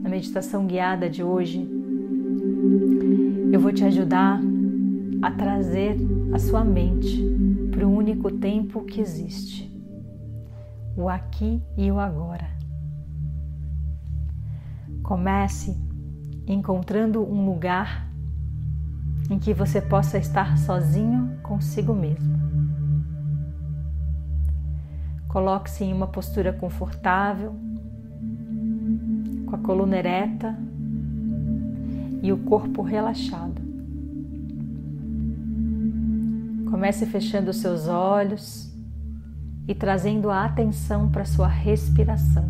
Na meditação guiada de hoje, eu vou te ajudar a trazer a sua mente para o único tempo que existe, o aqui e o agora. Comece encontrando um lugar em que você possa estar sozinho consigo mesmo. Coloque-se em uma postura confortável, com a coluna ereta e o corpo relaxado. Comece fechando os seus olhos e trazendo a atenção para a sua respiração.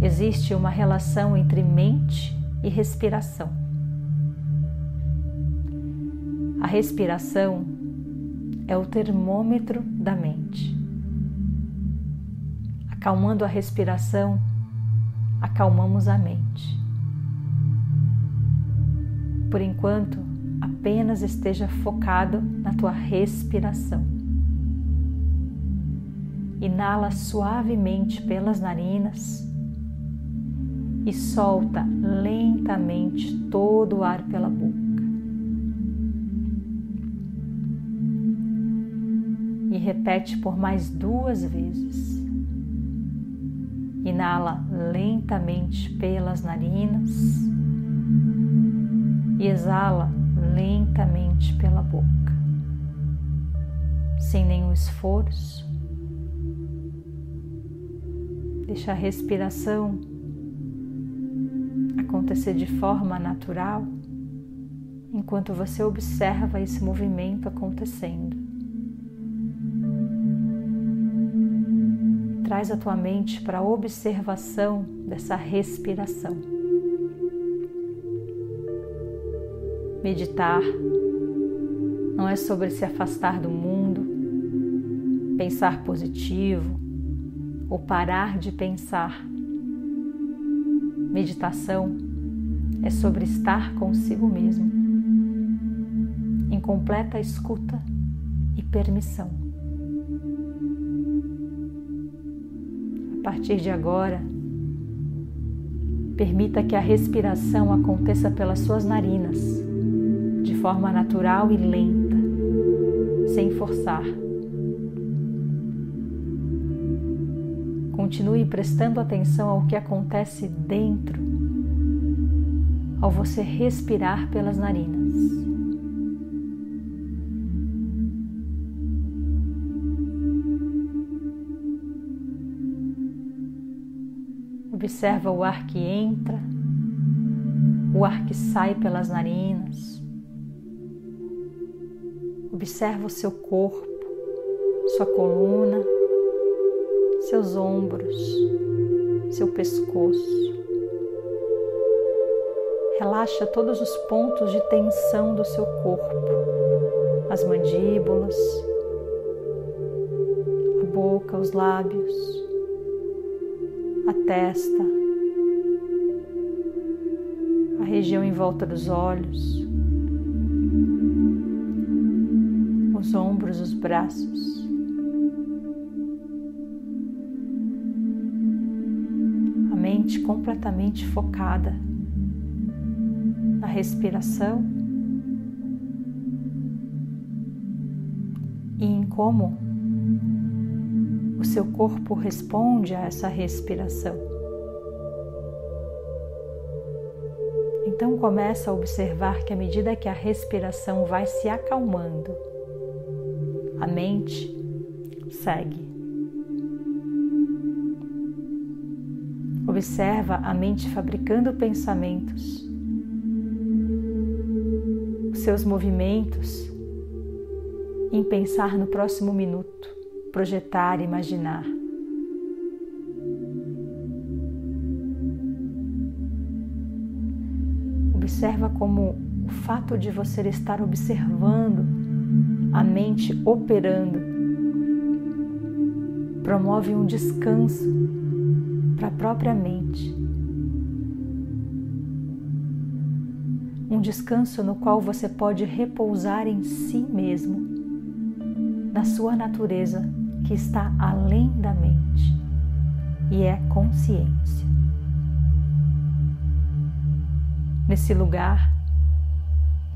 Existe uma relação entre mente e respiração. A respiração é o termômetro da mente. Acalmando a respiração, acalmamos a mente. Por enquanto, apenas esteja focado na tua respiração. Inala suavemente pelas narinas e solta lentamente todo o ar pela boca. E repete por mais duas vezes. Inala lentamente pelas narinas e exala lentamente pela boca, sem nenhum esforço. Deixa a respiração acontecer de forma natural enquanto você observa esse movimento acontecendo. Traz a tua mente para a observação dessa respiração. Meditar não é sobre se afastar do mundo, pensar positivo ou parar de pensar. Meditação é sobre estar consigo mesmo, em completa escuta e permissão. Partir de agora, permita que a respiração aconteça pelas suas narinas de forma natural e lenta, sem forçar. Continue prestando atenção ao que acontece dentro ao você respirar pelas narinas. Observa o ar que entra, o ar que sai pelas narinas. Observa o seu corpo, sua coluna, seus ombros, seu pescoço. Relaxa todos os pontos de tensão do seu corpo, as mandíbulas, a boca, os lábios, a testa, a região em volta dos olhos os ombros, os braços. A mente completamente focada na respiração e em como o seu corpo responde a essa respiração. Então começa a observar que à medida que a respiração vai se acalmando, a mente segue. Observa a mente fabricando pensamentos, os seus movimentos em pensar no próximo minuto, projetar, imaginar. Observa como o fato de você estar observando a mente operando promove um descanso para a própria mente. Um descanso no qual você pode repousar em si mesmo, na sua natureza que está além da mente e é consciência. Nesse lugar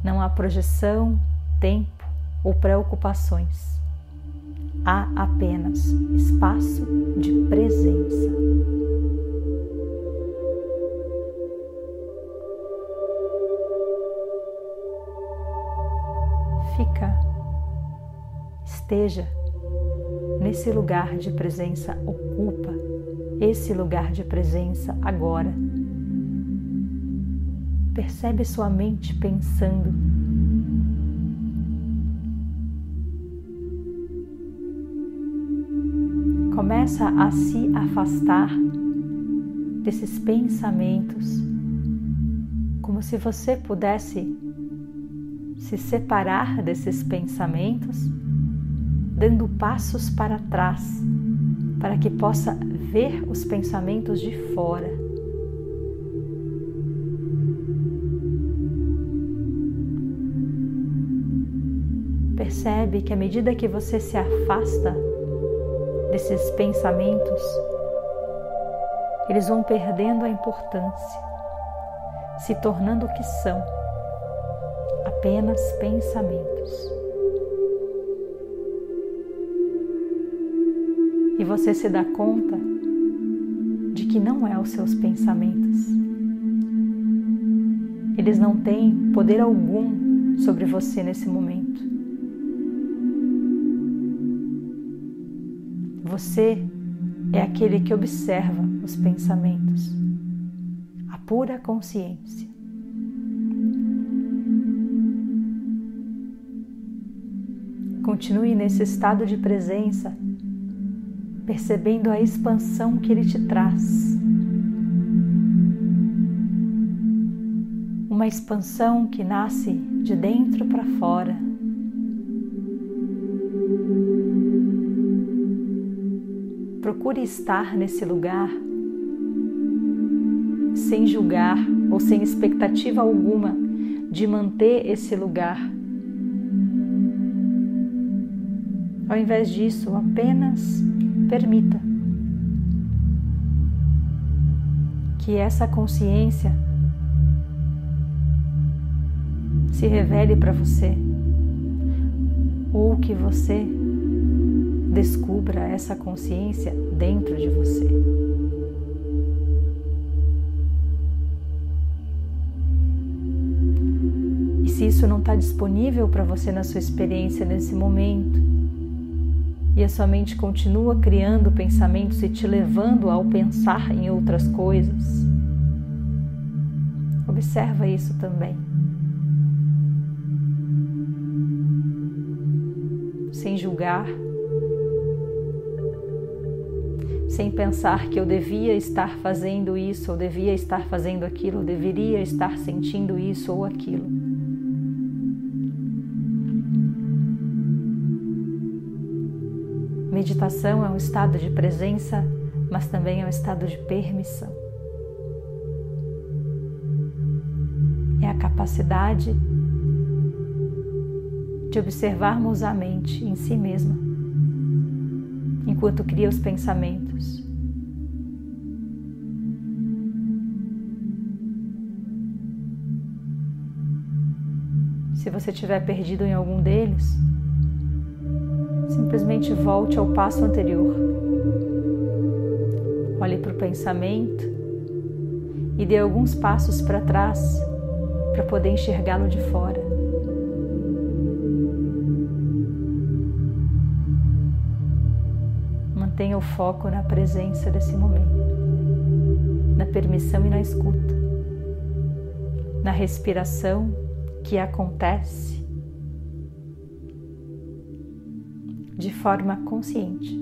não há projeção, tempo ou preocupações. Há apenas espaço de presença. Esteja nesse lugar de presença, ocupa esse lugar de presença agora. Percebe sua mente pensando. Começa a se afastar desses pensamentos, como se você pudesse se separar desses pensamentos dando passos para trás, para que possa ver os pensamentos de fora. Percebe que à medida que você se afasta desses pensamentos, eles vão perdendo a importância, se tornando o que são apenas pensamentos. E você se dá conta de que não é os seus pensamentos. Eles não têm poder algum sobre você nesse momento. Você é aquele que observa os pensamentos, a pura consciência. Continue nesse estado de presença percebendo a expansão que ele te traz. Uma expansão que nasce de dentro para fora. Procure estar nesse lugar sem julgar ou sem expectativa alguma de manter esse lugar. Ao invés disso, apenas Permita que essa consciência se revele para você ou que você descubra essa consciência dentro de você. E se isso não está disponível para você na sua experiência nesse momento, e a sua mente continua criando pensamentos e te levando ao pensar em outras coisas. Observa isso também. Sem julgar, sem pensar que eu devia estar fazendo isso, ou devia estar fazendo aquilo, ou deveria estar sentindo isso ou aquilo. Meditação é um estado de presença, mas também é um estado de permissão. É a capacidade de observarmos a mente em si mesma, enquanto cria os pensamentos. Se você estiver perdido em algum deles, simplesmente volte ao passo anterior. Olhe para o pensamento e dê alguns passos para trás para poder enxergá-lo de fora. Mantenha o foco na presença desse momento, na permissão e na escuta, na respiração que acontece de forma consciente,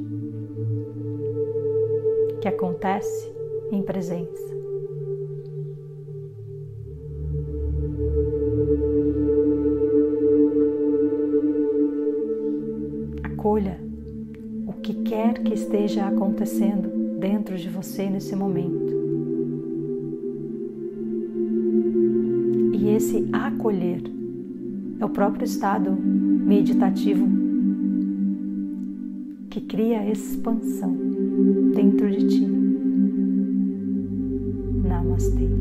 que acontece em presença. Acolha o que quer que esteja acontecendo dentro de você nesse momento. E esse acolher é o próprio estado meditativo que cria expansão dentro de ti. Namastê.